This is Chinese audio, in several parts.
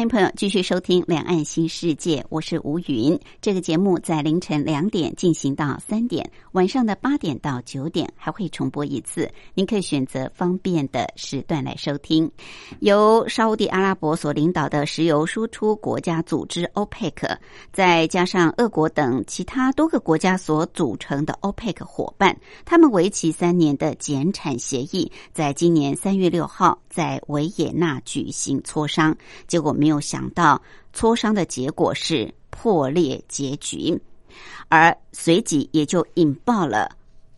欢迎朋友继续收听《两岸新世界》，我是吴云。这个节目在凌晨两点进行到三点，晚上的八点到九点还会重播一次，您可以选择方便的时段来收听。由沙地阿拉伯所领导的石油输出国家组织 OPEC，再加上俄国等其他多个国家所组成的 OPEC 伙伴，他们为期三年的减产协议，在今年三月六号在维也纳举行磋商，结果。没有想到，磋商的结果是破裂结局，而随即也就引爆了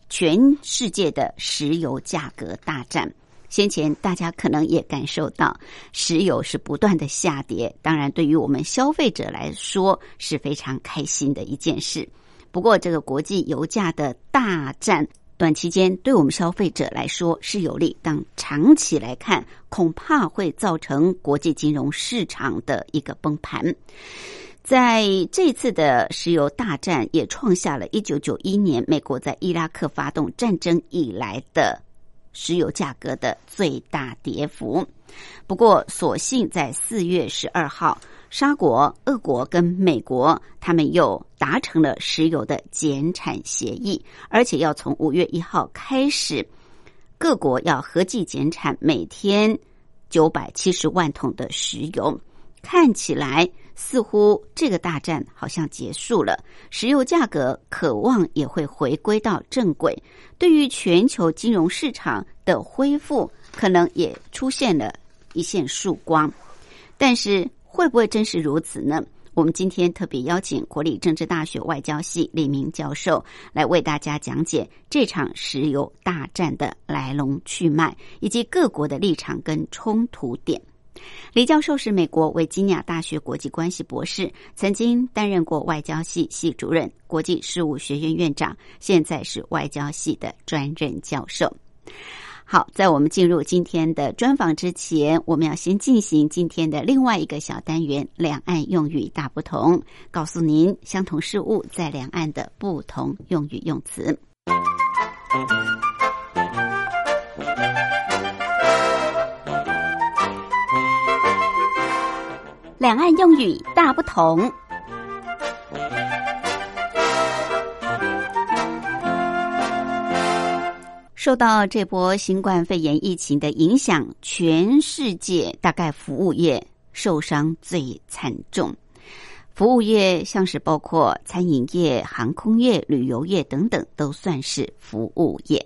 全世界的石油价格大战。先前大家可能也感受到，石油是不断的下跌，当然对于我们消费者来说是非常开心的一件事。不过，这个国际油价的大战。短期间对我们消费者来说是有利，但长期来看恐怕会造成国际金融市场的一个崩盘。在这次的石油大战，也创下了一九九一年美国在伊拉克发动战争以来的石油价格的最大跌幅。不过，所幸在四月十二号。沙国、俄国跟美国，他们又达成了石油的减产协议，而且要从五月一号开始，各国要合计减产每天九百七十万桶的石油。看起来似乎这个大战好像结束了，石油价格渴望也会回归到正轨。对于全球金融市场的恢复，可能也出现了一线曙光，但是。会不会真是如此呢？我们今天特别邀请国立政治大学外交系李明教授来为大家讲解这场石油大战的来龙去脉，以及各国的立场跟冲突点。李教授是美国维吉尼亚大学国际关系博士，曾经担任过外交系系主任、国际事务学院院长，现在是外交系的专任教授。好，在我们进入今天的专访之前，我们要先进行今天的另外一个小单元——两岸用语大不同，告诉您相同事物在两岸的不同用语用词。两岸用语大不同。受到这波新冠肺炎疫情的影响，全世界大概服务业受伤最惨重。服务业像是包括餐饮业、航空业、旅游业等等，都算是服务业。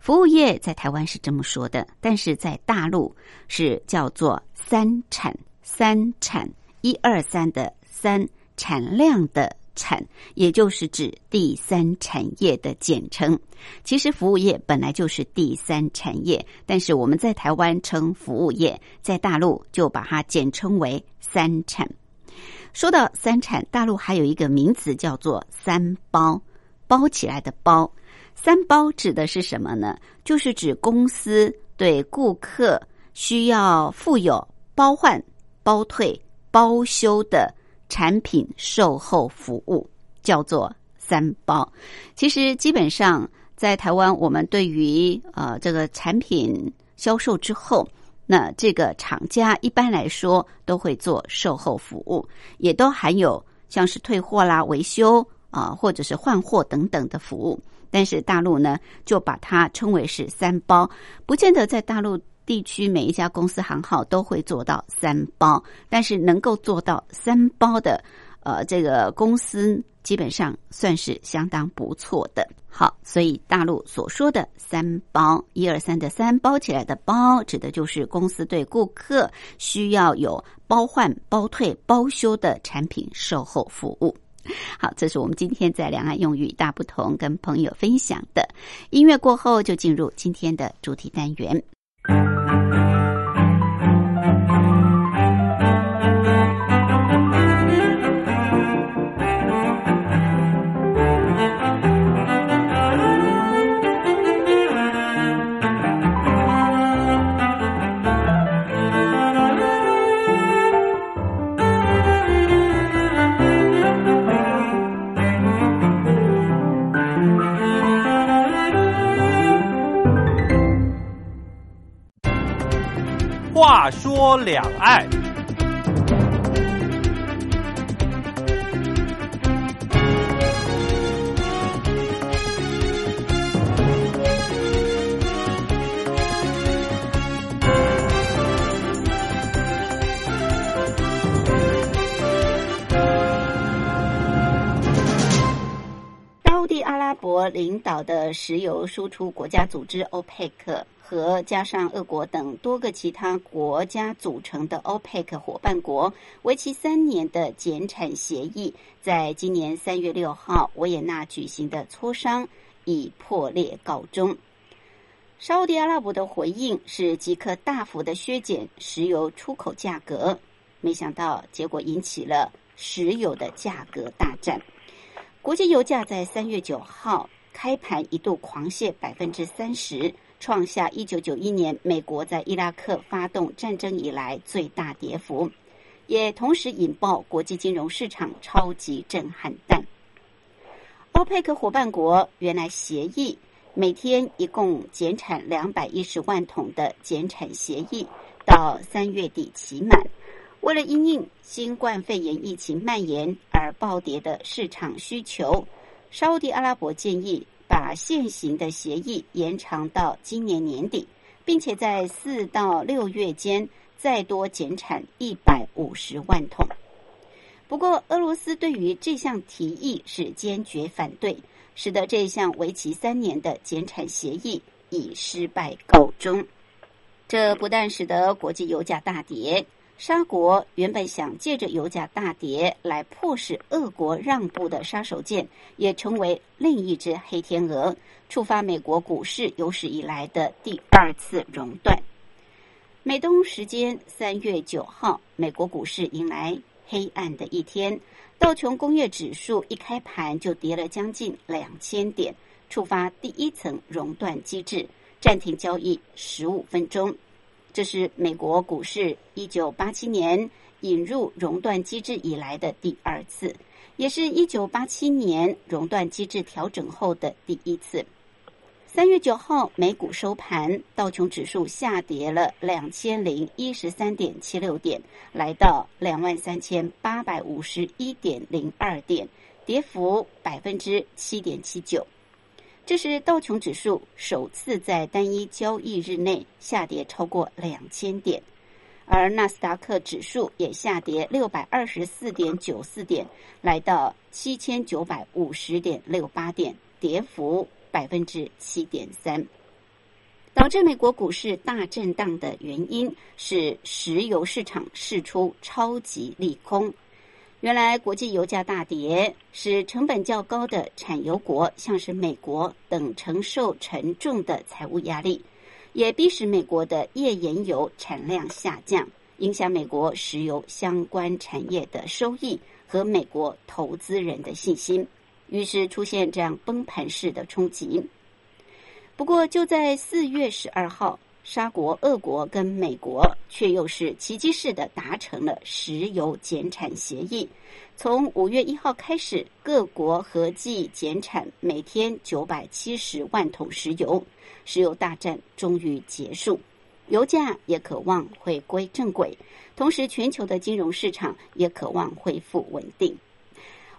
服务业在台湾是这么说的，但是在大陆是叫做“三产”，三产一二三的三产量的。产，也就是指第三产业的简称。其实服务业本来就是第三产业，但是我们在台湾称服务业，在大陆就把它简称为三产。说到三产，大陆还有一个名词叫做三包，包起来的包。三包指的是什么呢？就是指公司对顾客需要附有包换、包退、包修的。产品售后服务叫做三包。其实基本上在台湾，我们对于呃这个产品销售之后，那这个厂家一般来说都会做售后服务，也都含有像是退货啦、维修啊，或者是换货等等的服务。但是大陆呢，就把它称为是三包，不见得在大陆。地区每一家公司行号都会做到三包，但是能够做到三包的，呃，这个公司基本上算是相当不错的。好，所以大陆所说的三包，一二三的三包起来的包，指的就是公司对顾客需要有包换、包退、包修的产品售后服务。好，这是我们今天在两岸用语大不同跟朋友分享的。音乐过后，就进入今天的主题单元。Thank you. 话说两岸。沙地阿拉伯领导的石油输出国家组织欧佩克和加上俄国等多个其他国家组成的欧佩克伙伴国，为期三年的减产协议，在今年三月六号维也纳举行的磋商以破裂告终。沙地阿拉伯的回应是即刻大幅的削减石油出口价格，没想到结果引起了石油的价格大战。国际油价在三月九号开盘一度狂泻百分之三十，创下一九九一年美国在伊拉克发动战争以来最大跌幅，也同时引爆国际金融市场超级震撼弹。欧佩克伙伴国原来协议每天一共减产两百一十万桶的减产协议，到三月底期满。为了因应新冠肺炎疫情蔓延而暴跌的市场需求，沙地阿拉伯建议把现行的协议延长到今年年底，并且在四到六月间再多减产一百五十万桶。不过，俄罗斯对于这项提议是坚决反对，使得这项为期三年的减产协议以失败告终。这不但使得国际油价大跌。沙国原本想借着油价大跌来迫使俄国让步的杀手锏，也成为另一只黑天鹅，触发美国股市有史以来的第二次熔断。美东时间三月九号，美国股市迎来黑暗的一天，道琼工业指数一开盘就跌了将近两千点，触发第一层熔断机制，暂停交易十五分钟。这是美国股市一九八七年引入熔断机制以来的第二次，也是一九八七年熔断机制调整后的第一次。三月九号，美股收盘，道琼指数下跌了两千零一十三点七六点，来到两万三千八百五十一点零二点，跌幅百分之七点七九。这是道琼指数首次在单一交易日内下跌超过两千点，而纳斯达克指数也下跌六百二十四点九四点，来到七千九百五十点六八点，跌幅百分之七点三。导致美国股市大震荡的原因是石油市场释出超级利空。原来国际油价大跌，使成本较高的产油国，像是美国等承受沉重的财务压力，也逼使美国的页岩油产量下降，影响美国石油相关产业的收益和美国投资人的信心，于是出现这样崩盘式的冲击。不过，就在四月十二号。沙国、俄国跟美国却又是奇迹式的达成了石油减产协议。从五月一号开始，各国合计减产每天九百七十万桶石油，石油大战终于结束，油价也渴望回归正轨，同时全球的金融市场也渴望恢复稳定。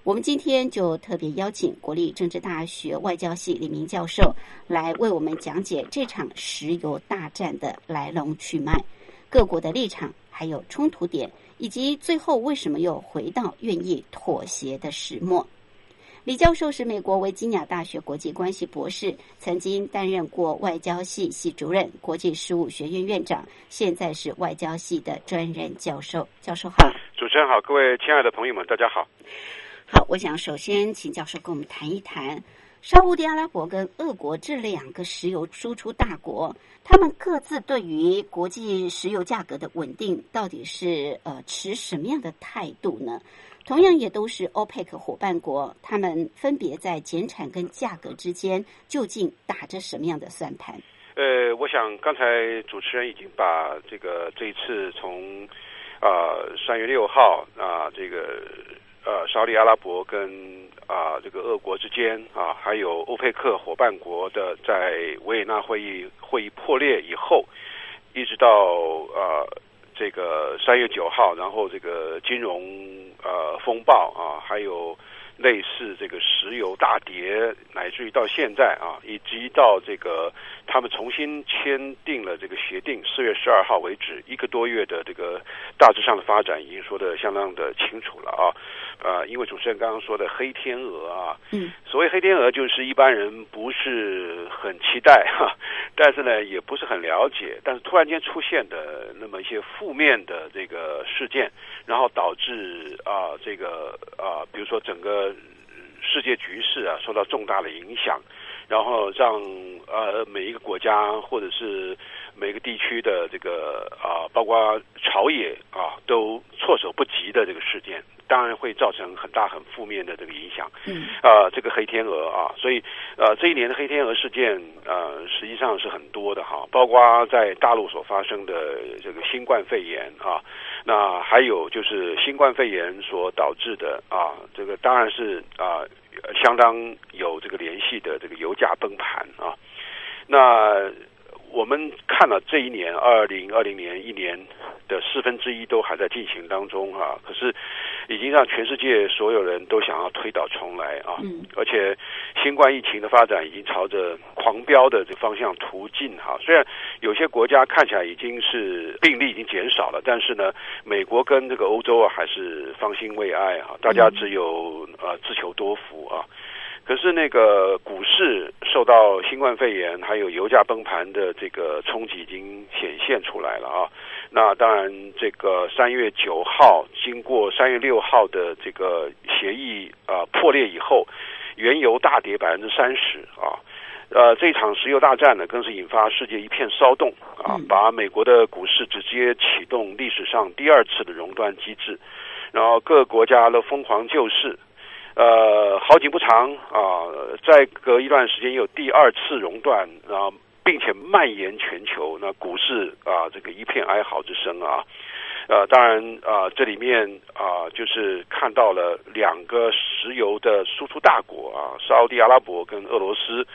我们今天就特别邀请国立政治大学外交系李明教授来为我们讲解这场石油大战的来龙去脉、各国的立场，还有冲突点，以及最后为什么又回到愿意妥协的始末。李教授是美国维吉尼亚大学国际关系博士，曾经担任过外交系系主任、国际事务学院院长，现在是外交系的专任教授。教授好，主持人好，各位亲爱的朋友们，大家好。好，我想首先请教授跟我们谈一谈沙地阿拉伯跟俄国这两个石油输出大国，他们各自对于国际石油价格的稳定，到底是呃持什么样的态度呢？同样也都是 OPEC 伙伴国，他们分别在减产跟价格之间，究竟打着什么样的算盘？呃，我想刚才主持人已经把这个这一次从啊三月六号啊这个呃沙利阿拉伯跟啊这个俄国之间啊，还有欧佩克伙伴国的在维也纳会议会议破裂以后，一直到啊这个三月九号，然后这个金融呃风暴啊，还有。类似这个石油大跌，乃至于到现在啊，以及到这个他们重新签订了这个协定，四月十二号为止，一个多月的这个大致上的发展已经说的相当的清楚了啊。呃，因为主持人刚刚说的黑天鹅啊，嗯，所谓黑天鹅就是一般人不是很期待哈，但是呢也不是很了解，但是突然间出现的那么一些负面的这个事件，然后导致啊这个啊比如说整个世界局势啊受到重大的影响，然后让呃每一个国家或者是每个地区的这个啊包括朝野啊都措手不及的这个事件。当然会造成很大很负面的这个影响。嗯，啊，这个黑天鹅啊，所以呃，这一年的黑天鹅事件呃，实际上是很多的哈，包括在大陆所发生的这个新冠肺炎啊，那还有就是新冠肺炎所导致的啊，这个当然是啊，相当有这个联系的这个油价崩盘啊。那我们看了这一年二零二零年一年。的四分之一都还在进行当中啊，可是已经让全世界所有人都想要推倒重来啊，而且新冠疫情的发展已经朝着狂飙的这方向途径哈。虽然有些国家看起来已经是病例已经减少了，但是呢，美国跟这个欧洲啊还是方兴未艾啊，大家只有呃自求多福啊。可是那个股市受到新冠肺炎还有油价崩盘的这个冲击已经显现出来了啊。那当然，这个三月九号经过三月六号的这个协议啊破裂以后，原油大跌百分之三十啊。呃，这场石油大战呢，更是引发世界一片骚动啊，把美国的股市直接启动历史上第二次的熔断机制，然后各国家都疯狂救市。呃，好景不长啊，再隔一段时间有第二次熔断，然后并且蔓延全球，那股市啊，这个一片哀嚎之声啊。呃，当然啊，这里面啊，就是看到了两个石油的输出大国啊，沙地阿拉伯跟俄罗斯，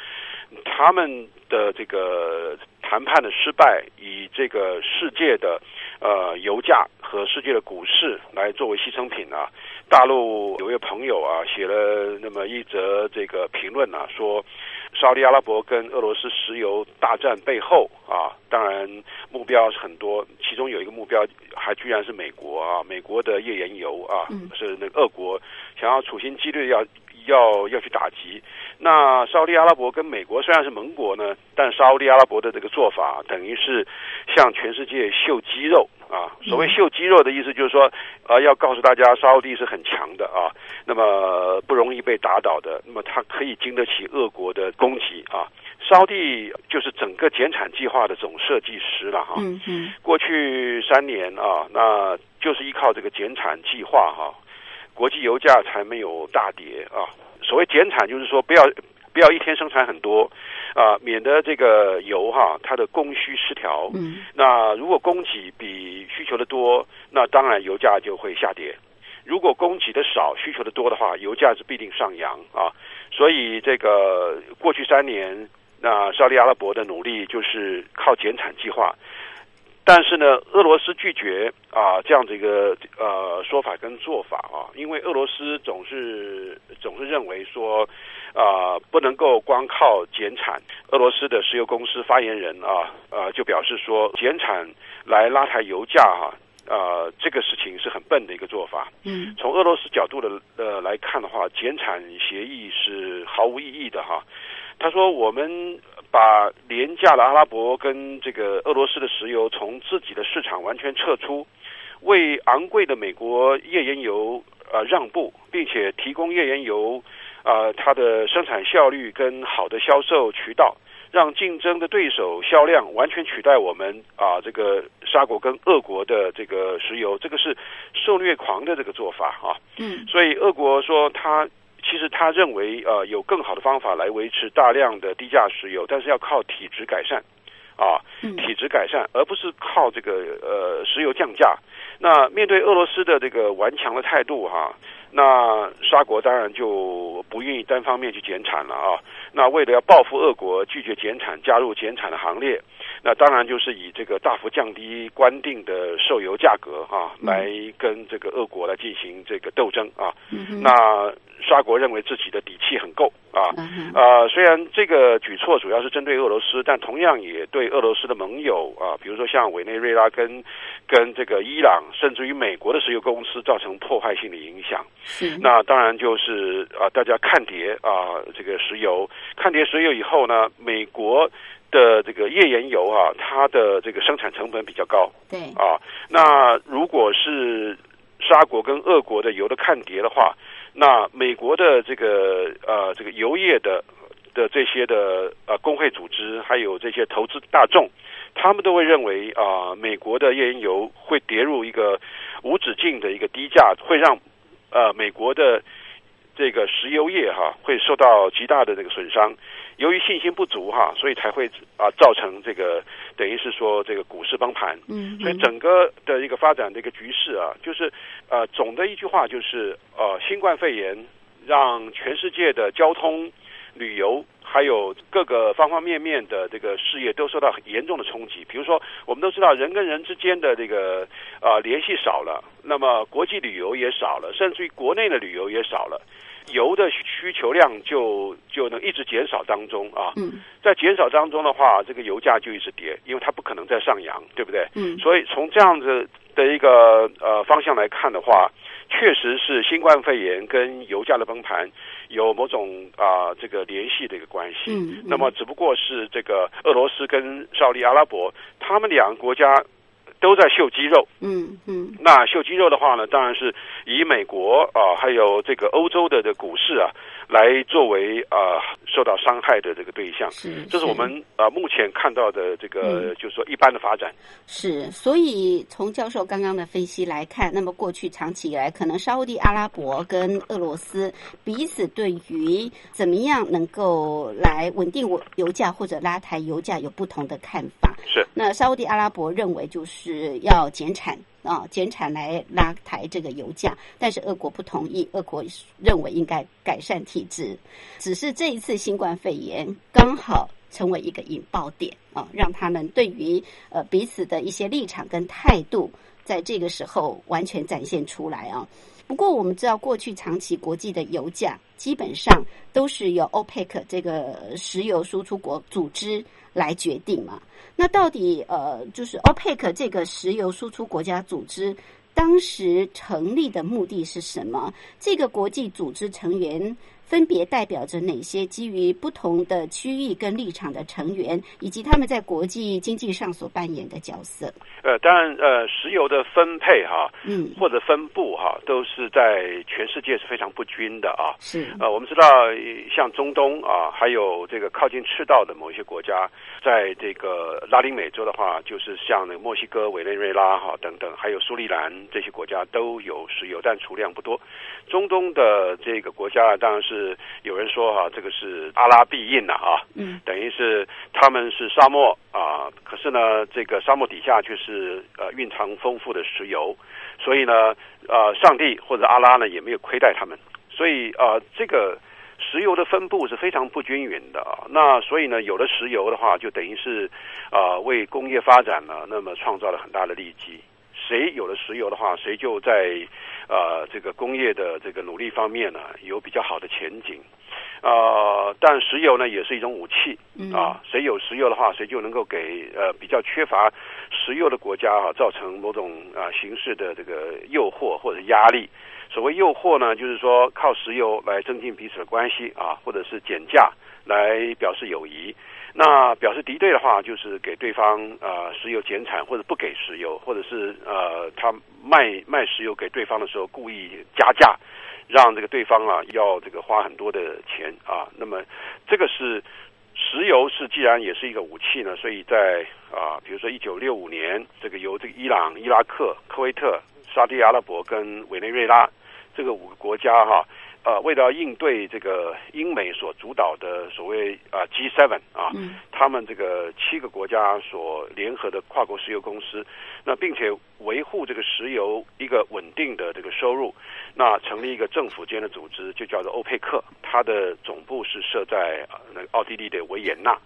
他们的这个谈判的失败，以这个世界的呃油价和世界的股市来作为牺牲品啊。大陆有位朋友啊，写了那么一则这个评论啊，说，沙特阿拉伯跟俄罗斯石油大战背后啊，当然目标是很多，其中有一个目标还居然是美国啊，美国的页岩油啊，是那个俄国想要处心积虑要要要去打击。那沙特阿拉伯跟美国虽然是盟国呢，但沙特阿拉伯的这个做法等于是向全世界秀肌肉。啊，所谓秀肌肉的意思就是说，呃，要告诉大家沙地是很强的啊，那么不容易被打倒的，那么它可以经得起俄国的攻击啊。沙地就是整个减产计划的总设计师了哈。嗯嗯。过去三年啊，那就是依靠这个减产计划哈，国际油价才没有大跌啊。所谓减产，就是说不要。不要一天生产很多，啊，免得这个油哈它的供需失调。嗯，那如果供给比需求的多，那当然油价就会下跌；如果供给的少，需求的多的话，油价是必定上扬啊。所以这个过去三年，那沙利阿拉伯的努力就是靠减产计划。但是呢，俄罗斯拒绝啊这样的一个呃说法跟做法啊，因为俄罗斯总是总是认为说啊不能够光靠减产。俄罗斯的石油公司发言人啊呃就表示说，减产来拉抬油价哈啊这个事情是很笨的一个做法。嗯，从俄罗斯角度的呃来看的话，减产协议是毫无意义的哈。他说我们。把廉价的阿拉伯跟这个俄罗斯的石油从自己的市场完全撤出，为昂贵的美国页岩油呃让步，并且提供页岩油啊它的生产效率跟好的销售渠道，让竞争的对手销量完全取代我们啊这个沙国跟俄国的这个石油，这个是受虐狂的这个做法啊。嗯，所以俄国说他其实他认为呃有更好的方法来维持大量的低价石油，但是要靠体质改善啊，嗯体质改善，而不是靠这个呃石油降价。那面对俄罗斯的这个顽强的态度哈、那沙国当然就不愿意单方面去减产了啊。那为了要报复俄国，拒绝减产，加入减产的行列，那当然就是以这个大幅降低官定的售油价格啊，嗯来跟这个俄国来进行这个斗争啊。那沙国认为自己的底气很够啊。嗯哼呃，虽然这个举措主要是针对俄罗斯，但同样也对俄罗斯的盟友啊，比如说像委内瑞拉跟跟这个伊朗，甚至于美国的石油公司造成破坏性的影响。是那当然就是啊、大家看跌啊、这个石油，看跌石油以后呢，美国的这个页岩油啊，它的这个生产成本比较高对啊。那如果是沙国跟俄国的油的看跌的话，那美国的这个呃这个油业的的这些的呃工会组织，还有这些投资大众，他们都会认为啊、美国的页岩油会跌入一个无止境的一个低价，会让呃美国的这个石油业哈会受到极大的这个损伤。由于信心不足哈，所以才会啊造成这个等于是说这个股市崩盘。嗯所以整个的一个发展的一个局势啊，就是呃，总的一句话就是呃，新冠肺炎让全世界的交通、旅游还有各个方方面面的这个事业都受到很严重的冲击。比如说，我们都知道人跟人之间的这个呃联系少了，那么国际旅游也少了，甚至于国内的旅游也少了。油的需求量就就能一直减少当中啊，嗯在减少当中的话，这个油价就一直跌，因为它不可能再上扬，对不对？嗯所以从这样子的一个呃方向来看的话，确实是新冠肺炎跟油价的崩盘有某种啊、这个联系的一个关系。嗯嗯那么只不过是这个俄罗斯跟沙利阿拉伯他们两个国家都在秀肌肉。嗯嗯那秀肌肉的话呢，当然是以美国啊、还有这个欧洲的的股市啊，来作为啊、受到伤害的这个对象。是，这是我们啊、目前看到的这个，嗯就是说一般的发展。是，所以从教授刚刚的分析来看，那么过去长期以来，可能沙烏地阿拉伯跟俄罗斯彼此对于怎么样能够来稳定我油价或者拉抬油价有不同的看法。是那沙烏地阿拉伯认为就是要减产啊，减产来拉抬这个油价，但是俄国不同意，俄国认为应该改善体制。只是这一次新冠肺炎刚好成为一个引爆点啊，让他们对于呃彼此的一些立场跟态度，在这个时候完全展现出来啊。不过我们知道，过去长期国际的油价基本上都是由 OPEC 这个石油输出国组织来决定嘛。那到底呃，就是 OPEC 这个石油输出国家组织当时成立的目的是什么？这个国际组织成员分别代表着哪些基于不同的区域跟立场的成员，以及他们在国际经济上所扮演的角色？呃，当然，呃，石油的分配哈，嗯，或者分布哈，都是在全世界是非常不均的啊。是，呃，我们知道，呃像中东啊，还有这个靠近赤道的某一些国家，在这个拉丁美洲的话，就是像那个墨西哥、委内瑞拉哈等等，还有苏利兰这些国家都有石油，但储量不多。中东的这个国家，当然是有人说哈、这个是阿拉必应了啊，嗯等于是他们是沙漠啊，可是呢，这个沙漠底下却是呃蕴藏丰富的石油，所以呢，呃，上帝或者阿拉呢也没有亏待他们，所以呃，这个石油的分布是非常不均匀的啊。那所以呢，有了石油的话，就等于是啊、为工业发展呢，那么创造了很大的利基。谁有了石油的话，谁就在呃这个工业的这个努力方面呢，有比较好的前景。呃，但石油呢也是一种武器嗯啊，谁有石油的话，谁就能够给呃比较缺乏石油的国家啊造成某种啊形式的这个诱惑或者压力。所谓诱惑呢，就是说靠石油来增进彼此的关系啊，或者是减价来表示友谊。那表示敌对的话，就是给对方呃石油减产，或者不给石油，或者是呃他卖卖石油给对方的时候故意加价，让这个对方啊要这个花很多的钱啊。那么这个是石油是既然也是一个武器呢，所以在啊比如说一九六五年，这个由这个伊朗、伊拉克、科威特、沙特阿拉伯跟委内瑞拉这个五个国家哈。呃，为了应对这个英美所主导的所谓啊 G7 啊，他们这个七个国家所联合的跨国石油公司，那并且维护这个石油一个稳定的这个收入，那成立一个政府间的组织，就叫做欧佩克，它的总部是设在那个奥地利的维也纳，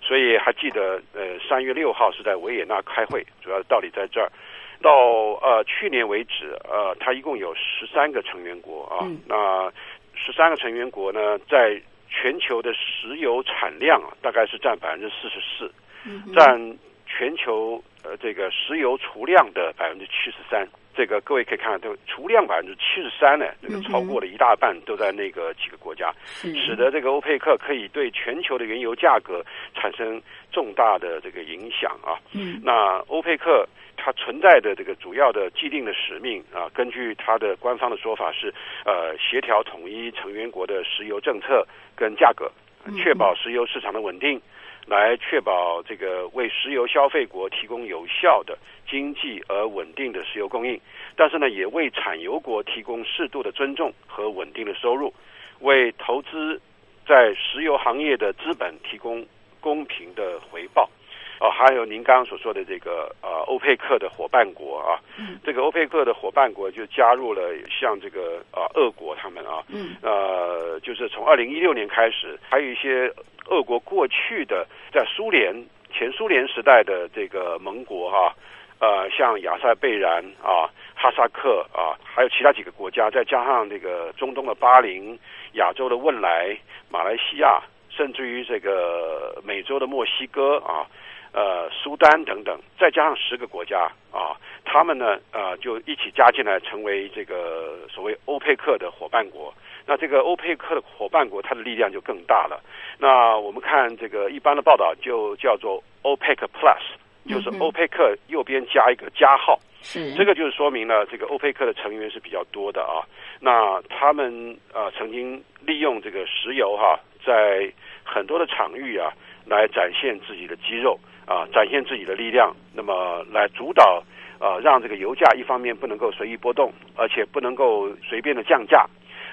所以还记得呃三月六号是在维也纳开会，主要的道理在这儿。到呃去年为止，呃，它一共有十三个成员国啊。那十三个成员国呢，在全球的石油产量啊，大概是占百分之四十四，占全球呃这个石油储量的百分之七十三。这个各位可以看到，储量百分之七十三呢，这个超过了一大半都在那个几个国家，使得这个欧佩克可以对全球的原油价格产生重大的这个影响啊。嗯，那欧佩克。它存在的这个主要的既定的使命啊，根据它的官方的说法是，呃，协调统一成员国的石油政策跟价格，确保石油市场的稳定，来确保这个为石油消费国提供有效的经济而稳定的石油供应。但是呢，也为产油国提供适度的尊重和稳定的收入，为投资在石油行业的资本提供公平的回报。哦，还有您刚刚所说的这个呃，欧佩克的伙伴国啊，这个欧佩克的伙伴国就加入了像这个啊，俄国他们啊，呃，就是从二零一六年开始，还有一些俄国过去的在苏联前苏联时代的这个盟国哈，呃，像亚塞贝然啊、哈萨克啊，还有其他几个国家，再加上这个中东的巴林、亚洲的汶莱、马来西亚，甚至于这个美洲的墨西哥啊。呃，苏丹等等，再加上十个国家啊，他们呢，呃，就一起加进来，成为这个所谓欧佩克的伙伴国。那这个欧佩克的伙伴国，它的力量就更大了。那我们看这个一般的报道，就叫做 OPEC Plus，就是欧佩克右边加一个加号。是这个就是说明了这个欧佩克的成员是比较多的啊。那他们呃曾经利用这个石油哈，在很多的场域啊，来展现自己的肌肉。啊，展现自己的力量，那么来主导，呃，让这个油价一方面不能够随意波动，而且不能够随便的降价，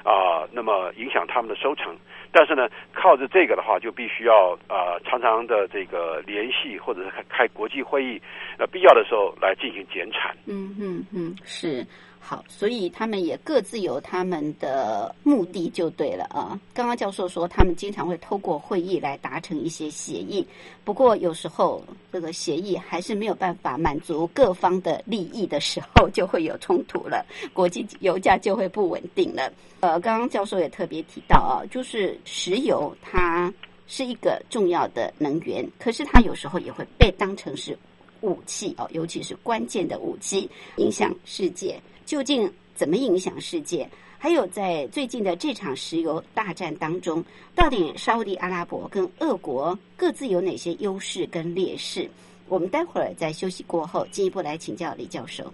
啊，那么影响他们的收成。但是呢，靠着这个的话，就必须要啊，常常的这个联系或者是开开国际会议，那必要的时候来进行减产。嗯嗯嗯，是。好，所以他们也各自有他们的目的，就对了啊。刚刚教授说，他们经常会透过会议来达成一些协议，不过有时候这个协议还是没有办法满足各方的利益的时候，就会有冲突了，国际油价就会不稳定了。呃，刚刚教授也特别提到啊，就是石油它是一个重要的能源，可是它有时候也会被当成是武器哦，尤其是关键的武器，影响世界。究竟怎么影响世界？还有在最近的这场石油大战当中，到底沙地阿拉伯跟俄国各自有哪些优势跟劣势？我们待会儿在休息过后进一步来请教李教授。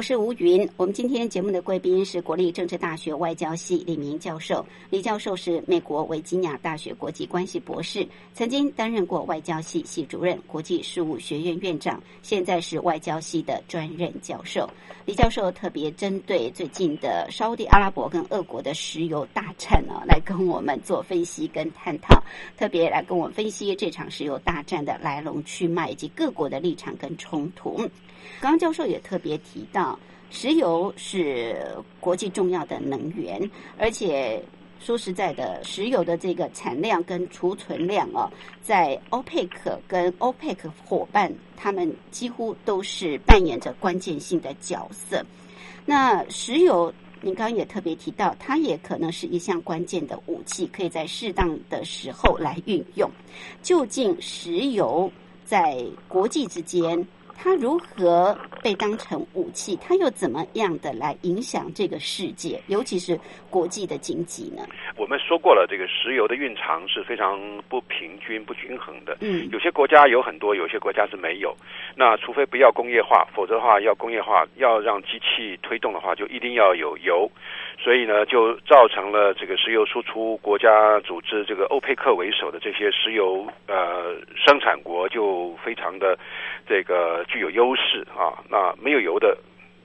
我是吴云。我们今天节目的贵宾是国立政治大学外交系李明教授。李教授是美国维吉尼亚大学国际关系博士，曾经担任过外交系系主任、国际事务学院院长，现在是外交系的专任教授。李教授特别针对最近的沙地阿拉伯跟俄国的石油大战呢，来跟我们做分析跟探讨，特别来跟我分析这场石油大战的来龙去脉以及各国的立场跟冲突。刚刚教授也特别提到，石油是国际重要的能源，而且说实在的，石油的这个产量跟储存量哦，在欧佩克跟欧佩克伙伴，他们几乎都是扮演着关键性的角色。那石油，您刚刚也特别提到，它也可能是一项关键的武器，可以在适当的时候来运用。究竟石油在国际之间？它如何被当成武器？它又怎么样的来影响这个世界，尤其是国际的经济呢？我们说过了，这个石油的蕴藏是非常不平均、不均衡的。嗯，有些国家有很多，有些国家是没有。那除非不要工业化，否则的话，要工业化，要让机器推动的话，就一定要有油。所以呢，就造成了这个石油输出国家组织这个欧佩克为首的这些石油呃生产国就非常的这个具有优势啊。那没有油的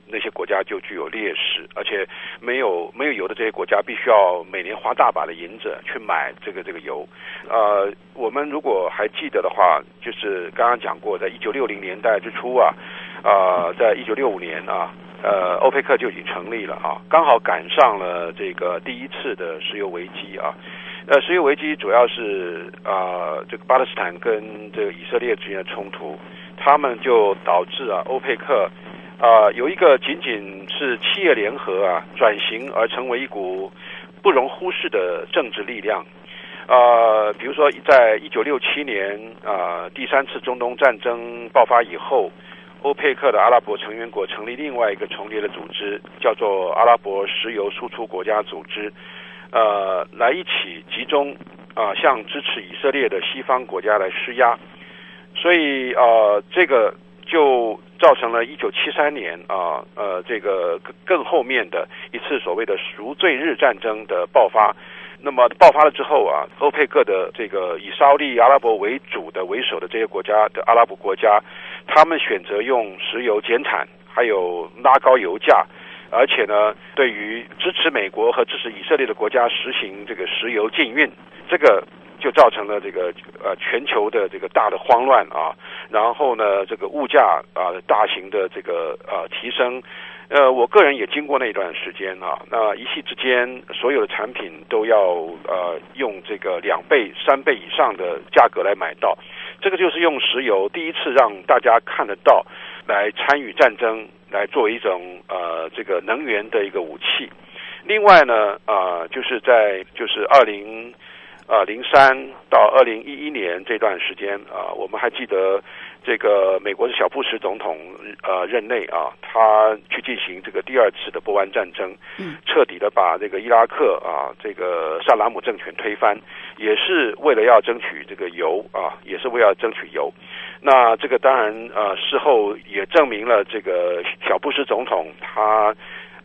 那些国家就具有劣势，而且没有没有油的这些国家必须要每年花大把的银子去买这个这个油。呃，我们如果还记得的话，就是刚刚讲过，在一九六零年代之初啊，啊、在一九六五年啊。呃，欧佩克就已经成立了啊，刚好赶上了这个第一次的石油危机啊。呃，石油危机主要是啊、这个巴勒斯坦跟这个以色列之间的冲突，他们就导致啊，欧佩克啊、有一个仅仅是企业联合啊转型而成为一股不容忽视的政治力量。呃，比如说，在一九六七年啊、第三次中东战争爆发以后。欧佩克的阿拉伯成员国成立另外一个重叠的组织，叫做阿拉伯石油输出国家组织，呃，来一起集中啊、向支持以色列的西方国家来施压，所以呃，这个就造成了一九七三年啊呃这个更更后面的一次所谓的赎罪日战争的爆发。那么爆发了之后啊，欧佩克的这个以沙利阿拉伯为主的为首的这些国家的阿拉伯国家，他们选择用石油减产，还有拉高油价，而且呢，对于支持美国和支持以色列的国家实行这个石油禁运，这个就造成了这个呃全球的这个大的慌乱啊，然后呢，这个物价啊大型的这个呃提升。呃，我个人也经过那一段时间啊，那一夕之间，所有的产品都要呃用这个两倍、三倍以上的价格来买到，这个就是用石油第一次让大家看得到，来参与战争，来作为一种呃这个能源的一个武器。另外呢，啊、就是在就是二零啊零三到二零一一年这段时间啊、我们还记得这个美国的小布什总统呃任内啊，他去进行这个第二次的波湾战争，嗯，彻底的把这个伊拉克啊这个萨达姆政权推翻，也是为了要争取这个油啊，也是为了争取油。那这个当然呃，事后也证明了这个小布什总统他。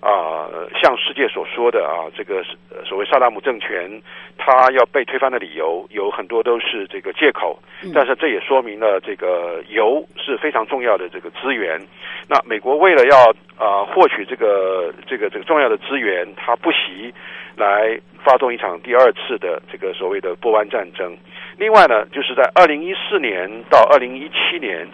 啊、向世界所说的啊，这个呃所谓萨达姆政权，他要被推翻的理由有很多都是这个借口，嗯但是这也说明了这个油是非常重要的这个资源。那美国为了要啊、获取这个这个这个重要的资源，他不惜来发动一场第二次的这个所谓的波湾战争。另外呢，就是在二零一四年到二零一七年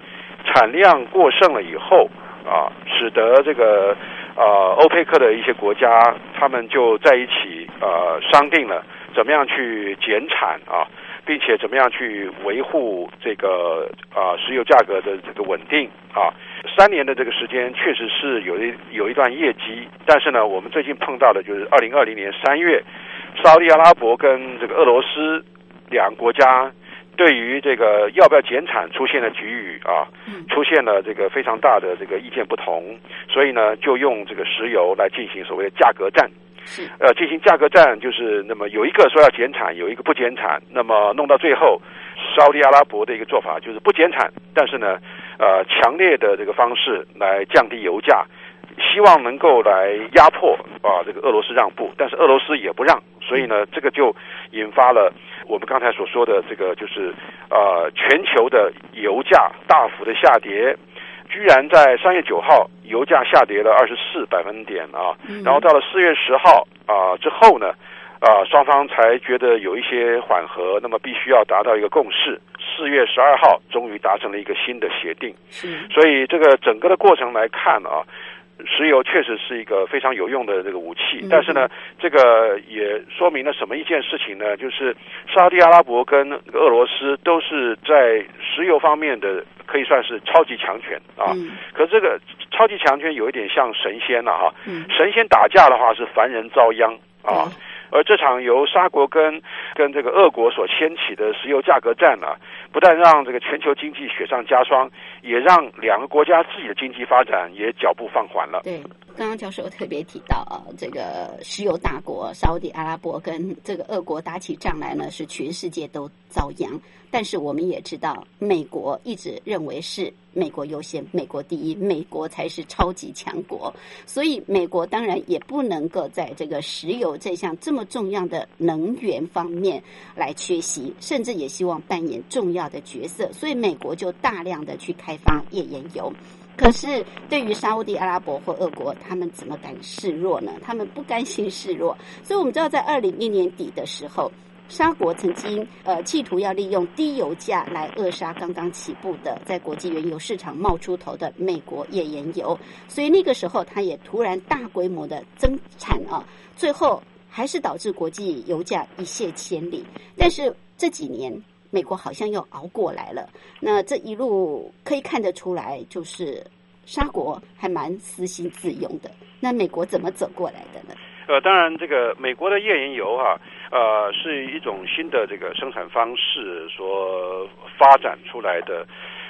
产量过剩了以后啊，使得这个呃欧佩克的一些国家，他们就在一起呃商定了怎么样去减产啊，并且怎么样去维护这个啊、石油价格的这个稳定啊。三年的这个时间确实是有一有一段业绩，但是呢，我们最近碰到的就是二零二零年三月，沙特阿拉伯跟这个俄罗斯两个国家对于这个要不要减产出现了局域啊，出现了这个非常大的这个意见不同，所以呢，就用这个石油来进行所谓的价格战。是。呃，进行价格战，就是那么有一个说要减产，有一个不减产，那么弄到最后，沙特阿拉伯的一个做法就是不减产，但是呢，呃，强烈的这个方式来降低油价，希望能够来压迫啊这个俄罗斯让步，但是俄罗斯也不让，所以呢，这个就引发了我们刚才所说的这个就是呃全球的油价大幅的下跌。居然在三月九号，油价下跌了二十四百分点啊，然后到了四月十号啊之后呢，啊双方才觉得有一些缓和，那么必须要达到一个共识。四月十二号终于达成了一个新的协定，是所以这个整个的过程来看啊，石油确实是一个非常有用的这个武器，但是呢，这个也说明了什么一件事情呢？就是沙特阿拉伯跟俄罗斯都是在石油方面的可以算是超级强权啊。嗯可这个超级强权有一点像神仙了、哈，嗯神仙打架的话是凡人遭殃啊对。而这场由沙国跟跟这个俄国所掀起的石油价格战呢、不但让这个全球经济雪上加霜，也让两个国家自己的经济发展也脚步放缓了。嗯，刚刚教授特别提到啊，这个石油大国沙特阿拉伯跟这个俄国打起仗来呢，是全世界都遭殃。但是我们也知道，美国一直认为是美国优先，美国第一，美国才是超级强国。所以美国当然也不能够在这个石油这项这么重要的能源方面来缺席，甚至也希望扮演重要的角色。所以美国就大量的去开发页岩油。可是对于沙烏地阿拉伯或俄国，他们怎么敢示弱呢？他们不甘心示弱，所以我们知道，在二零一年底的时候，沙国曾经呃企图要利用低油价来扼杀刚刚起步的在国际原油市场冒出头的美国页岩油，所以那个时候它也突然大规模的增产啊，最后还是导致国际油价一泻千里。但是这几年美国好像又熬过来了，那这一路可以看得出来，就是沙国还蛮私心自用的。那美国怎么走过来的呢？呃，当然，这个美国的页岩油哈、呃，是一种新的这个生产方式所发展出来的。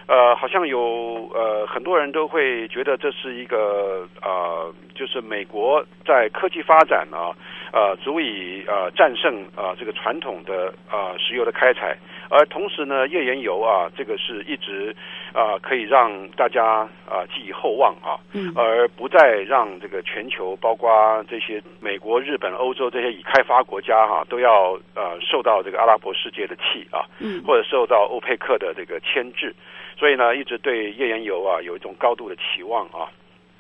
呃，好像有呃很多人都会觉得这是一个呃，就是美国在科技发展啊，呃，足以呃战胜啊、呃、这个传统的啊、呃、石油的开采，而同时呢，页岩油啊，这个是一直啊、呃、可以让大家啊、呃、寄以厚望啊，嗯。而不再让这个全球，包括这些美国、日本、欧洲这些已开发国家哈、都要呃受到这个阿拉伯世界的气啊，嗯。或者受到欧佩克的这个牵制，所以呢，一直对页岩油啊有一种高度的期望啊。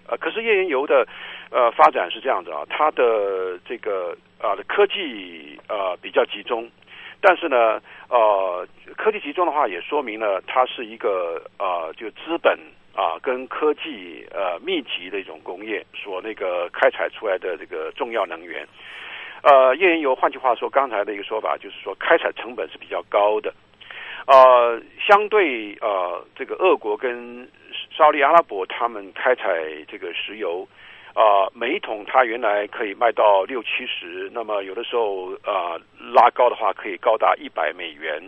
呃，可是页岩油的呃发展是这样子啊，它的这个啊、的科技呃比较集中，但是呢，呃，科技集中的话，也说明了它是一个呃，就资本啊、跟科技呃密集的一种工业所那个开采出来的这个重要能源。呃，页岩油，换句话说，刚才的一个说法就是说，开采成本是比较高的。呃，相对呃，这个俄国跟沙利阿拉伯他们开采这个石油，啊，每一桶它原来可以卖到六七十，那么有的时候啊、拉高的话可以高达一百美元。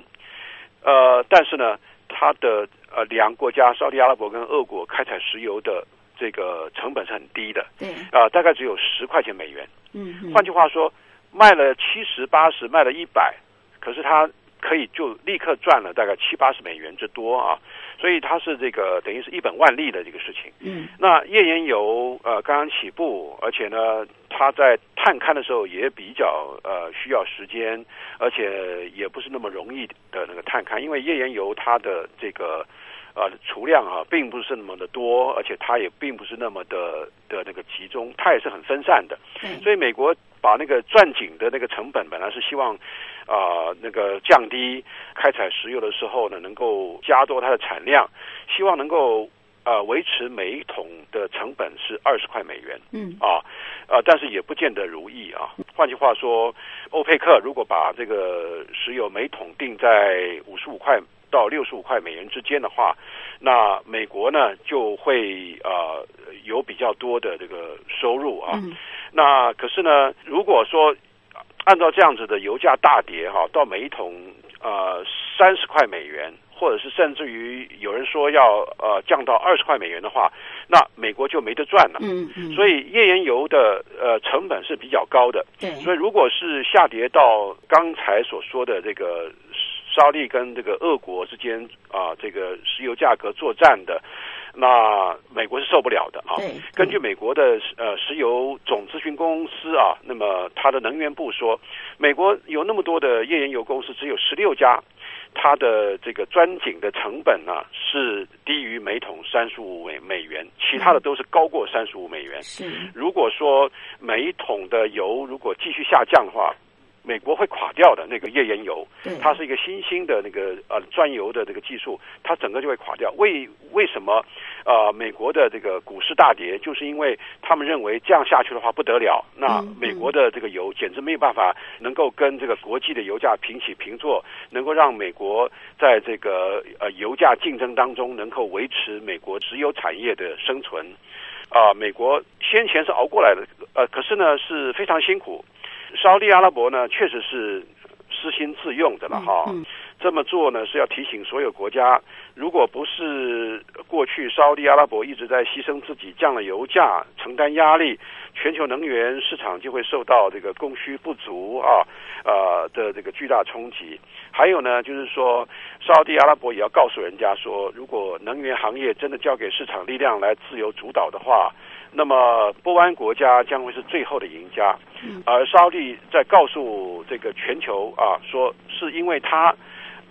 呃，但是呢，它的呃两个国家沙利阿拉伯跟俄国开采石油的这个成本是很低的，对，啊、大概只有十块钱美元。嗯嗯换句话说，卖了七十八十，卖了一百，可是它可以就立刻赚了大概七八十美元之多啊，所以它是这个等于是一本万利的这个事情。嗯那页岩油呃刚刚起步，而且呢，它在探勘的时候也比较呃需要时间，而且也不是那么容易的那个探勘，因为页岩油它的这个呃储量啊并不是那么的多，而且它也并不是那么的的那个集中，它也是很分散的。对，所以美国把那个钻井的那个成本本来是希望啊、那个降低，开采石油的时候呢能够加多它的产量，希望能够啊、呃维持每一桶的成本是二十块美元嗯啊，呃，但是也不见得如意啊。换句话说，欧佩克如果把这个石油每桶定在五十五块到六十五块美元之间的话，那美国呢就会呃有比较多的这个收入啊。嗯那可是呢，如果说按照这样子的油价大跌哈，到每一桶呃三十块美元，或者是甚至于有人说要呃降到二十块美元的话，那美国就没得赚了。嗯嗯，所以页岩油的呃成本是比较高的，对，所以如果是下跌到刚才所说的这个沙利跟这个俄国之间啊、这个石油价格作战的，那美国是受不了的啊。根据美国的呃石油总咨询公司啊，那么它的能源部说，美国有那么多的页岩油公司，只有十六家，它的这个钻井的成本呢、是低于每桶三十五美美元，其他的都是高过三十五美元。是如果说每一桶的油如果继续下降的话，美国会垮掉的那个页岩油，它是一个新兴的那个呃钻油的这个技术，它整个就会垮掉。为为什么呃美国的这个股市大跌，就是因为他们认为这样下去的话不得了，那嗯美国的这个油简直没有办法能够跟这个国际的油价平起平坐，能够让美国在这个呃油价竞争当中能够维持美国石油产业的生存。啊、美国先前是熬过来的，呃，可是呢是非常辛苦。沙利阿拉伯呢，确实是私心自用的了哈。嗯这么做呢，是要提醒所有国家，如果不是过去沙利阿拉伯一直在牺牲自己，降了油价，承担压力，全球能源市场就会受到这个供需不足啊，呃的这个巨大冲击。还有呢，就是说，沙地阿拉伯也要告诉人家说，如果能源行业真的交给市场力量来自由主导的话，那么波湾国家将会是最后的赢家。嗯而沙利在告诉这个全球啊，说是因为它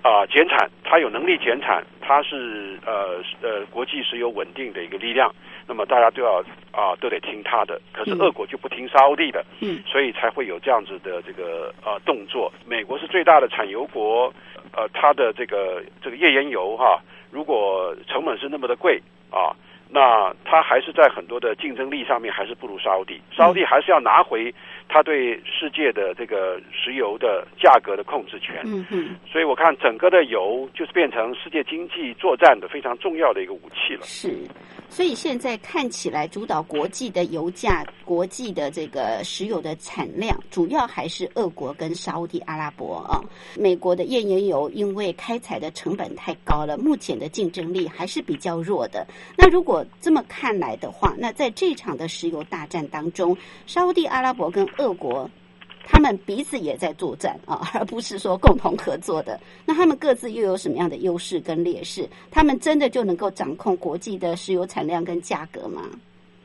啊减产，它有能力减产，它是呃呃国际石油稳定的一个力量，那么大家都要啊都得听它的。可是嗯俄国就不听沙地的，嗯所以才会有这样子的这个呃动作。美国是最大的产油国，呃，它的这个这个页岩油哈，如果成本是那么的贵啊，那它还是在很多的竞争力上面还是不如沙地，沙地还是要拿回它对世界的这个石油的价格的控制权。嗯嗯，所以我看整个的油就是变成世界经济作战的非常重要的一个武器了。是。所以现在看起来，主导国际的油价、国际的这个石油的产量，主要还是俄国跟沙烏地阿拉伯啊。美国的页岩油因为开采的成本太高了，目前的竞争力还是比较弱的。那如果这么看来的话，那在这场的石油大战当中，沙烏地阿拉伯跟俄国。他们彼此也在作战啊，而不是说共同合作的。那他们各自又有什么样的优势跟劣势？他们真的就能够掌控国际的石油产量跟价格吗？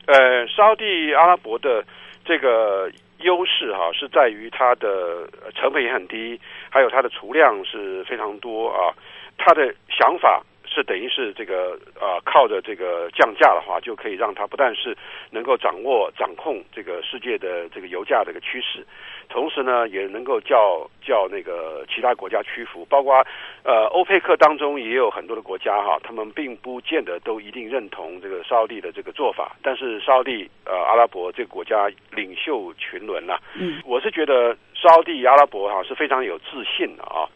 呃，沙地阿拉伯的这个优势哈、是在于它的成本也很低，还有它的储量是非常多啊。它的想法是等于是这个呃靠着这个降价的话，就可以让它不但是能够掌握掌控这个世界的这个油价的一个趋势，同时呢也能够叫叫那个其他国家屈服，包括呃欧佩克当中也有很多的国家哈，他们并不见得都一定认同这个沙地的这个做法，但是沙地呃阿拉伯这个国家领袖群伦呐、嗯我是觉得沙地阿拉伯哈、是非常有自信的啊。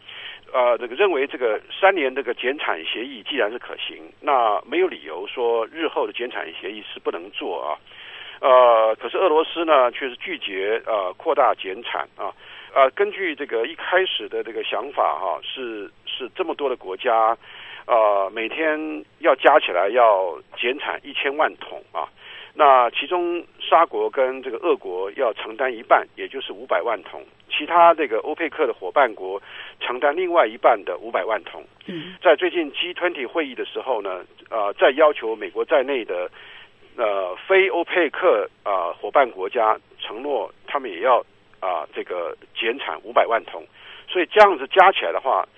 呃，这个认为这个三年这个减产协议既然是可行，那没有理由说日后的减产协议是不能做啊。呃，可是俄罗斯呢，却是拒绝呃扩大减产啊。呃，根据这个一开始的这个想法哈、是是这么多的国家，呃，每天要加起来要减产一千万桶啊。那其中沙国跟这个俄国要承担一半，也就是五百万桶，其他这个欧佩克的伙伴国承担另外一半的五百万桶。嗯在最近 G20 会议的时候呢，呃，在要求美国在内的呃非欧佩克啊、呃伙伴国家承诺，他们也要啊、这个减产五百万桶，所以这样子加起来的话，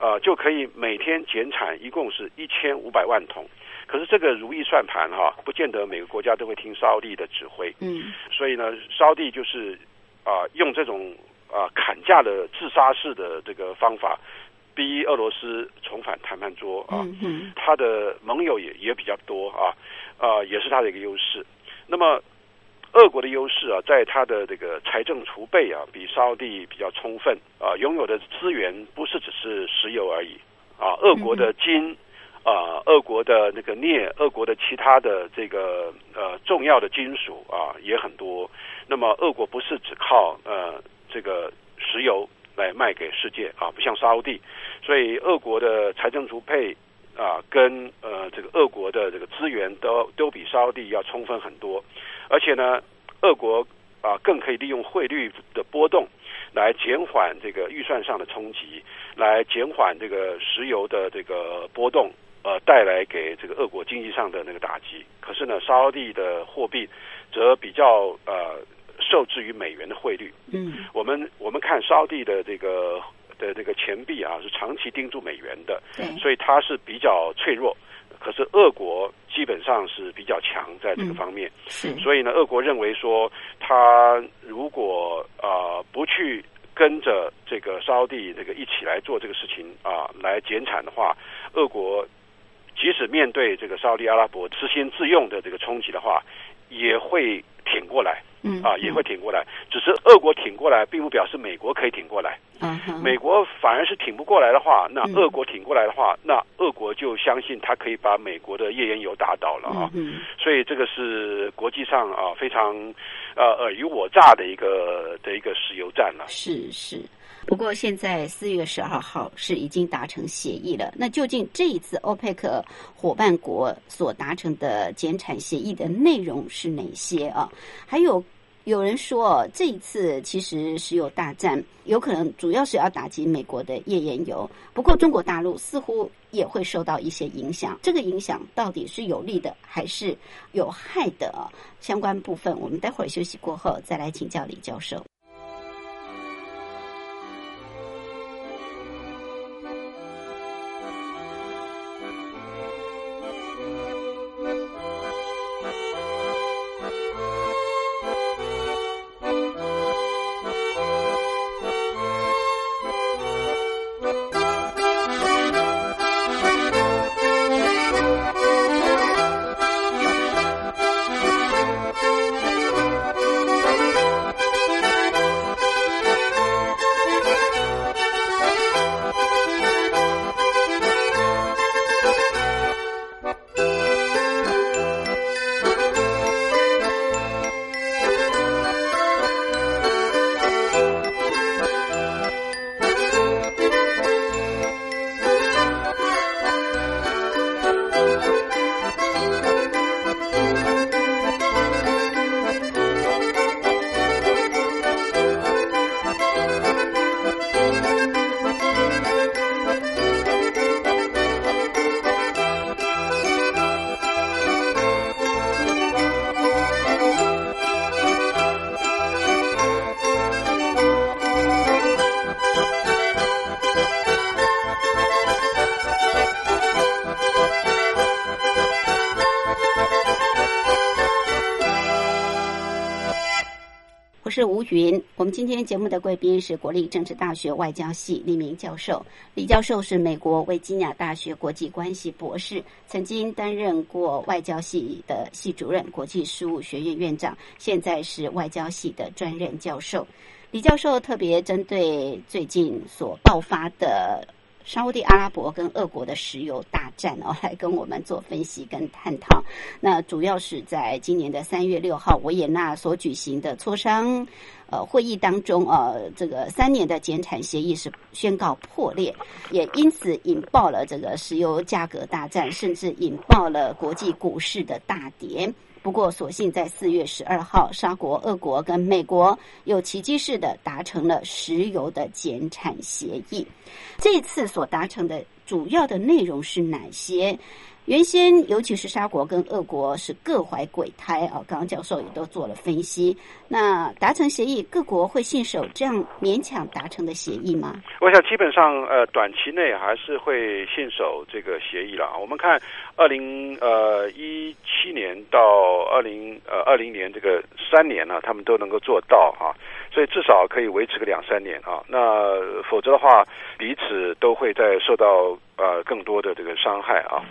呃，就可以每天减产一共是一千五百万桶。可是这个如意算盘哈、不见得每个国家都会听沙地的指挥。嗯所以呢，沙地就是啊、用这种啊、砍价的自杀式的这个方法，逼俄罗斯重返谈判桌啊。嗯哼，它的盟友也也比较多啊，啊、也是它的一个优势。那么，俄国的优势啊，在它的这个财政储备啊，比沙烏地比较充分啊，拥有的资源不是只是石油而已啊，俄国的金。啊，俄国的那个镍，俄国的其他的这个呃重要的金属啊也很多。那么，俄国不是只靠呃这个石油来卖给世界啊，不像沙烏地，所以俄国的财政储备啊，跟呃这个俄国的这个资源都都比沙烏地要充分很多，而且呢，俄国啊更可以利用汇率的波动来减缓这个预算上的冲击，来减缓这个石油的这个波动，呃带来给这个俄国经济上的那个打击。可是呢，沙烏地的货币则比较呃受制于美元的汇率。嗯我们我们看沙烏地的这个的这个钱币啊，是长期盯住美元的，对，所以它是比较脆弱。可是俄国基本上是比较强在这个方面，是，所以呢，俄国认为说，他如果啊、呃不去跟着这个沙烏地这个一起来做这个事情啊、来减产的话，俄国即使面对这个沙烏地阿拉伯自先自用的这个冲击的话，也会嗯啊，也会挺过来。只是俄国挺过来，并不表示美国可以挺过来。嗯哼，美国反而是挺不过来的话，那嗯俄国挺过来的话，那俄国就相信他可以把美国的页岩油打倒了啊。嗯所以这个是国际上啊非常呃尔虞我诈的一个的一个石油战了。是是。不过现在四月十二号是已经达成协议了，那究竟这一次欧佩克伙伴国所达成的减产协议的内容是哪些啊？还有有人说，这一次其实石油大战有可能主要是要打击美国的页岩油，不过中国大陆似乎也会受到一些影响。这个影响到底是有利的还是有害的？相关部分我们待会儿休息过后再来请教李教授。吴云。我们今天节目的贵宾是国立政治大学外交系李明教授。李教授是美国维吉尼亚大学国际关系博士，曾经担任过外交系的系主任、国际事务学院院长，现在是外交系的专任教授。李教授特别针对最近所爆发的沙烏地阿拉伯跟俄国的石油大战哦，来跟我们做分析跟探讨。那主要是在今年的三月六号维也纳所举行的磋商呃会议当中，呃，这个三年的减产协议是宣告破裂，也因此引爆了这个石油价格大战，甚至引爆了国际股市的大跌。不过，所幸在四月十二号，沙国、俄国跟美国又奇迹式的达成了石油的减产协议。这次所达成的主要的内容是哪些？原先尤其是沙国跟俄国是各怀鬼胎啊，刚刚教授也都做了分析。那达成协议，各国会信守这样勉强达成的协议吗？我想基本上呃短期内还是会信守这个协议了。我们看二零呃一七年到二零呃二零年这个三年呢、他们都能够做到啊，所以至少可以维持个两三年啊。那否则的话，彼此都会在受到呃更多的这个伤害啊。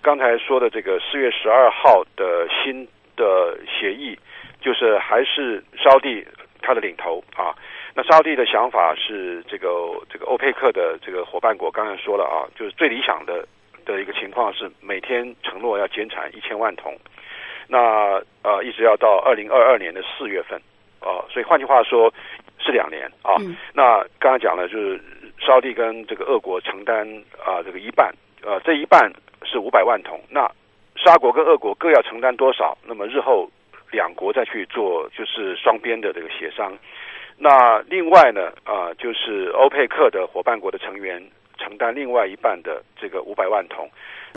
刚才说的这个四月十二号的新的协议，就是还是沙地他的领头啊。那沙地的想法是这个这个欧佩克的这个伙伴国，刚才说了啊，就是最理想的的一个情况是每天承诺要减产一千万桶，那呃一直要到二零二二年的四月份啊、所以换句话说是两年啊。嗯那刚才讲了，就是沙地跟这个俄国承担啊、这个一半，呃这一半是五百万桶，那沙国跟俄国各要承担多少？那么日后两国再去做就是双边的这个协商。那另外呢，啊、就是欧佩克的伙伴国的成员承担另外一半的这个五百万桶。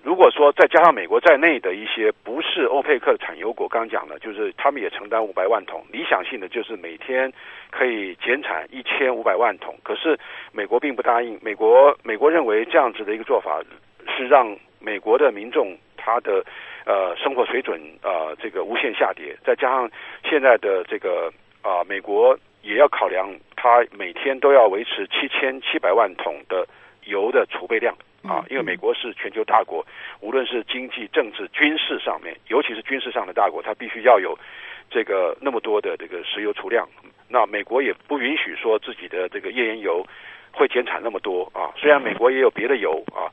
如果说再加上美国在内的一些不是欧佩克产油国，刚刚讲了，就是他们也承担五百万桶。理想性的就是每天可以减产一千五百万桶，可是美国并不答应。美国美国认为这样子的一个做法是让美国的民众他的呃生活水准呃这个无限下跌，再加上现在的这个啊、美国也要考量，他每天都要维持七千七百万桶的油的储备量啊，因为美国是全球大国，无论是经济、政治、军事上面，尤其是军事上的大国，它必须要有这个那么多的这个石油储量。那美国也不允许说自己的这个页岩油会减产那么多啊，虽然美国也有别的油啊。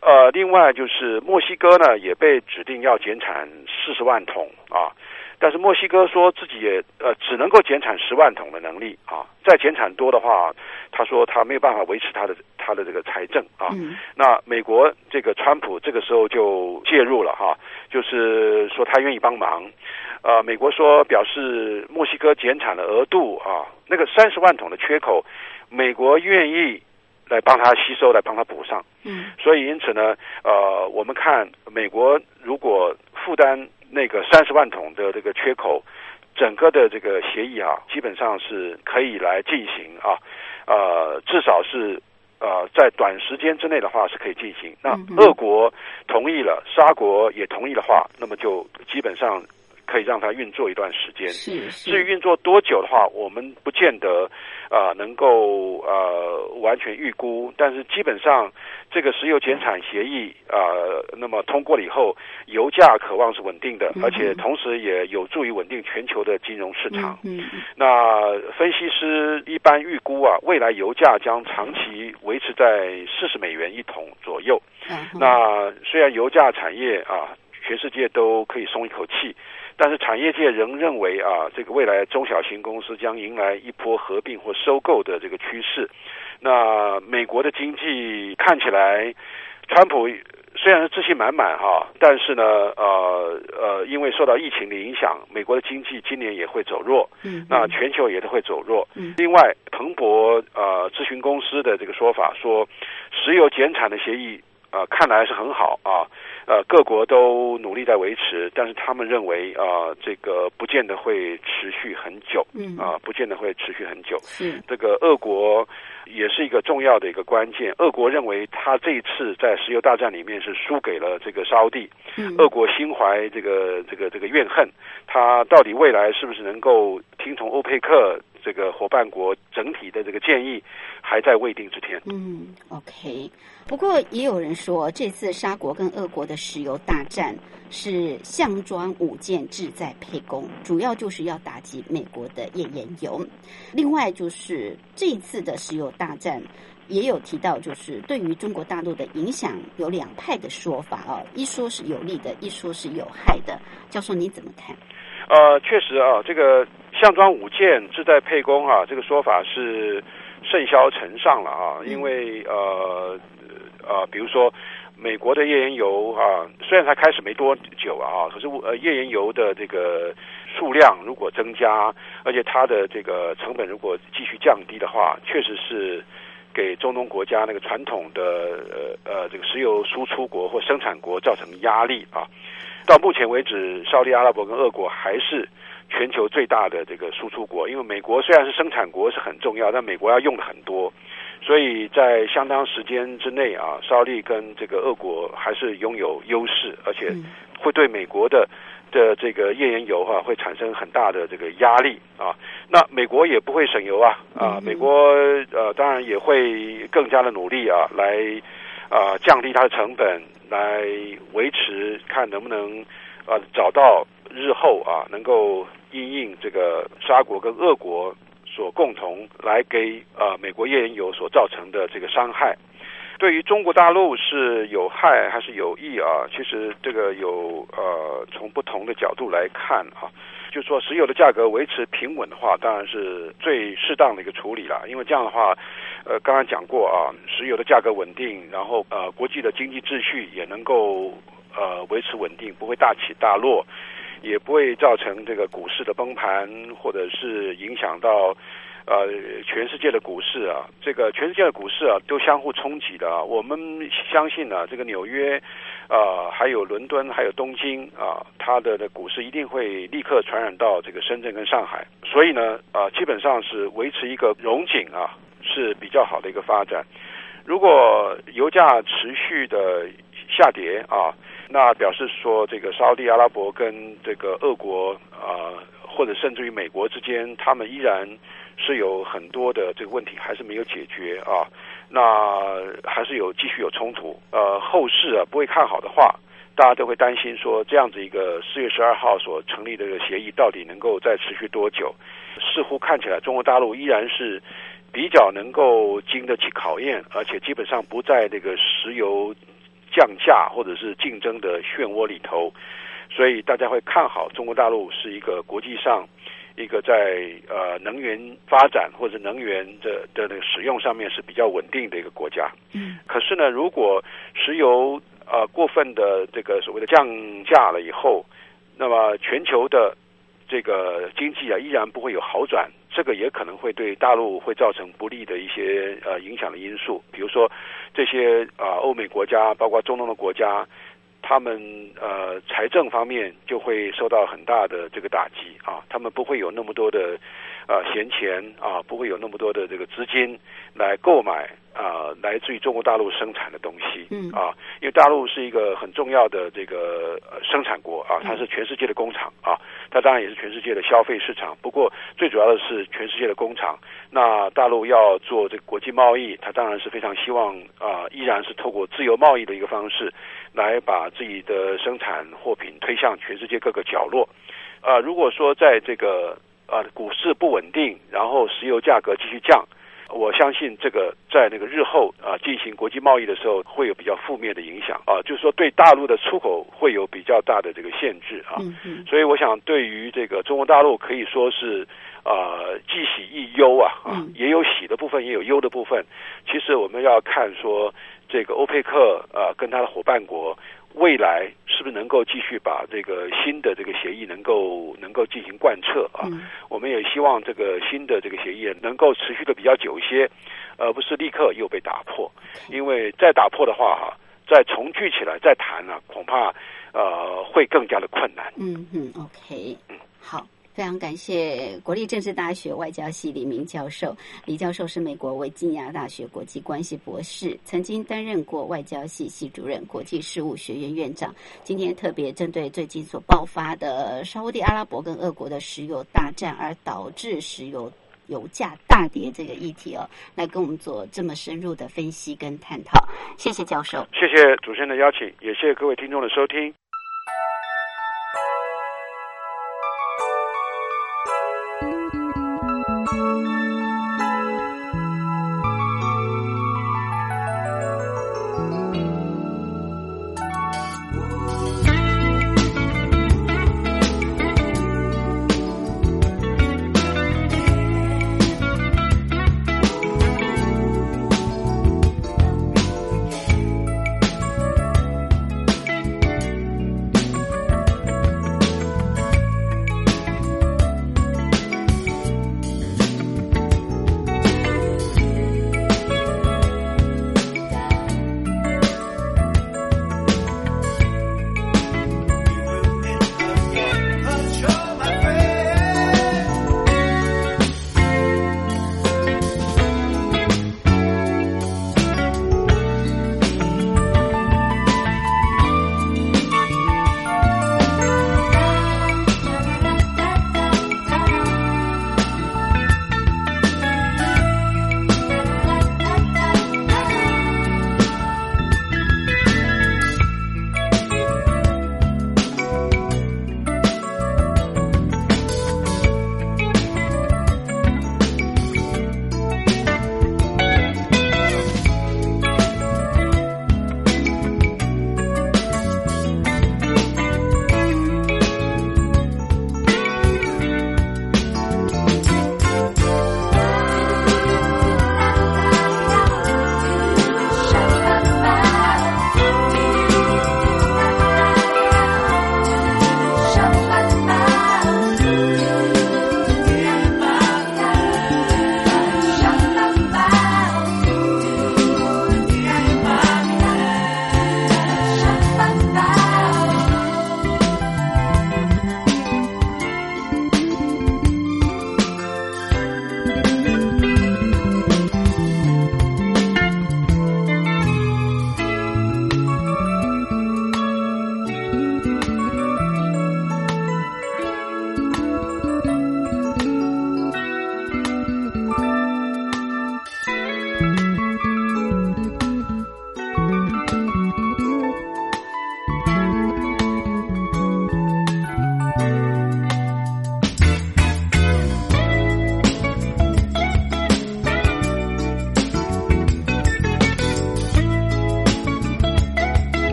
呃，另外就是墨西哥呢，也被指定要减产四十万桶啊，但是墨西哥说自己也呃只能够减产十万桶的能力啊，再减产多的话，他说他没有办法维持他的他的这个财政啊。嗯那美国这个川普这个时候就介入了哈，就是说他愿意帮忙。呃，美国说表示墨西哥减产的额度啊，那个三十万桶的缺口，美国愿意来帮他吸收，来帮他补上。嗯所以因此呢，呃，我们看美国如果个三十万桶的这个缺口，整个的这个协议啊，基本上是可以来进行啊，呃，至少是呃在短时间之内的话是可以进行。那俄国同意了，沙国也同意的话，那么就基本上可以让它运作一段时间。是至于运作多久的话，我们不见得啊、呃能够呃完全预估，但是基本上这个石油减产协议啊、呃那么通过了以后，油价渴望是稳定的，嗯而且同时也有助于稳定全球的金融市场。嗯嗯那分析师一般预估啊，未来油价将长期维持在四十美元一桶左右。嗯那虽然油价产业啊，全世界都可以松一口气，但是产业界仍认为啊，这个未来中小型公司将迎来一波合并或收购的这个趋势。那美国的经济看起来，川普虽然是自信满满哈，但是呢，呃呃，因为受到疫情的影响，美国的经济今年也会走弱。嗯那全球也都会走弱。嗯另外，彭博呃咨询公司的这个说法说，石油减产的协议呃看来是很好啊，呃各国都努力在维持，但是他们认为啊、呃这个不见得会持续很久嗯啊、不见得会持续很久。是这个俄国也是一个重要的一个关键。俄国认为他这一次在石油大战里面是输给了这个沙烏地，嗯俄国心怀这个这个这个怨恨，他到底未来是不是能够听从欧佩克这个伙伴国整体的这个建议，还在未定之天。嗯，OK。不过也有人说，这次沙国跟俄国的石油大战是项庄舞剑，志在沛公，主要就是要打击美国的页岩油。另外就是这次的石油大战。也有提到，就是对于中国大陆的影响有两派的说法啊，一说是有利的，一说是有害的。教授你怎么看？呃，确实啊，这个项庄舞剑，志在沛公啊，这个说法是甚嚣尘上了啊，因为呃呃，比如说。美国的页岩油啊，虽然才开始没多久啊，可是呃页岩油的这个数量如果增加，而且它的这个成本如果继续降低的话，确实是给中东国家那个传统的呃呃这个石油输出国或生产国造成压力啊。到目前为止，沙特阿拉伯跟俄国还是全球最大的这个输出国，因为美国虽然是生产国是很重要，但美国要用的很多，所以在相当时间之内啊，沙利跟这个俄国还是拥有优势，而且会对美国的的这个页岩油哈、会产生很大的这个压力啊。那美国也不会省油啊啊，美国呃当然也会更加的努力啊，来啊降低它的成本，来维持看能不能啊找到日后啊能够因应这个沙国跟俄国所共同来给啊美国页岩油所造成的这个伤害。对于中国大陆是有害还是有益啊？其实这个有呃从不同的角度来看啊，就是说石油的价格维持平稳的话，当然是最适当的一个处理了。因为这样的话，呃，刚刚讲过啊，石油的价格稳定，然后呃，国际的经济秩序也能够呃维持稳定，不会大起大落，也不会造成这个股市的崩盘，或者是影响到。呃，全世界的股市啊，这个全世界的股市啊，都相互冲击的啊。我们相信呢、这个纽约，呃，还有伦敦，还有东京啊，它的的股市一定会立刻传染到这个深圳跟上海。所以呢，啊，基本上是维持一个融景啊，是比较好的一个发展。如果油价持续的下跌啊，那表示说这个沙特阿拉伯跟这个俄国啊，或者甚至于美国之间，他们依然是有很多的这个问题还是没有解决啊，那还是有继续有冲突。呃，后市啊不会看好的话，大家都会担心说这样子一个四月十二号所成立的这个协议到底能够再持续多久？似乎看起来中国大陆依然是比较能够经得起考验，而且基本上不在这个石油降价或者是竞争的漩涡里头，所以大家会看好中国大陆是一个国际上一个在呃能源发展或者能源的的那个使用上面是比较稳定的一个国家。嗯，可是呢，如果石油呃过分的这个所谓的降价了以后，那么全球的这个经济啊依然不会有好转，这个也可能会对大陆会造成不利的一些呃影响的因素，比如说这些啊、欧美国家，包括中东的国家，他们呃财政方面就会受到很大的这个打击啊，他们不会有那么多的呃闲钱啊，不会有那么多的这个资金来购买啊来自于中国大陆生产的东西，嗯。啊，因为大陆是一个很重要的这个呃生产国啊，它是全世界的工厂啊，它当然也是全世界的消费市场，不过最主要的是全世界的工厂。那大陆要做这国际贸易，它当然是非常希望啊、依然是透过自由贸易的一个方式，来把自己的生产货品推向全世界各个角落。啊、如果说在这个呃股市不稳定，然后石油价格继续降，我相信这个在那个日后啊、进行国际贸易的时候会有比较负面的影响啊、就是说对大陆的出口会有比较大的这个限制啊。嗯嗯所以我想，对于这个中国大陆可以说是啊既喜亦忧啊啊嗯，也有喜的部分，也有忧的部分。其实我们要看说，这个欧佩克呃跟他的伙伴国未来是不是能够继续把这个新的这个协议能够能够进行贯彻啊。嗯我们也希望这个新的这个协议能够持续的比较久一些，而不是立刻又被打破。因为再打破的话哈、再重聚起来再谈呢、恐怕呃会更加的困难。嗯嗯，OK，嗯好。非常感谢国立政治大学外交系李明教授。李教授是美国维吉尼亚大学国际关系博士，曾经担任过外交系系主任、国际事务学院院长。今天特别针对最近所爆发的沙烏地阿拉伯跟俄国的石油大战而导致石油油价大跌这个议题哦，来跟我们做这么深入的分析跟探讨。谢谢教授。谢谢主持人的邀请，也谢谢各位听众的收听。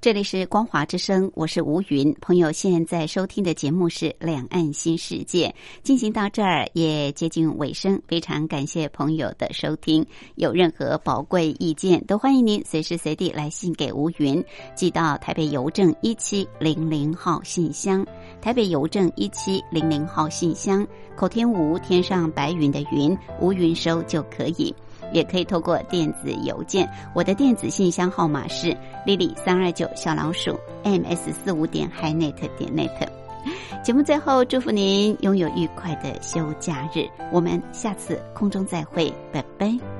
这里是光华之声，我是吴云。朋友现在收听的节目是《两岸新世界》，进行到这儿也接近尾声，非常感谢朋友的收听。有任何宝贵意见，都欢迎您随时随地来信给吴云，寄到台北邮政一七零零号信箱。台北邮政一七零零号信箱，口天吴天上白云的云，吴云收就可以。也可以透过电子邮件，我的电子信箱号码是 lily 三二九小老鼠 ms 四五点 hinet 点 net。节目最后，祝福您拥有愉快的休假日，我们下次空中再会，拜拜。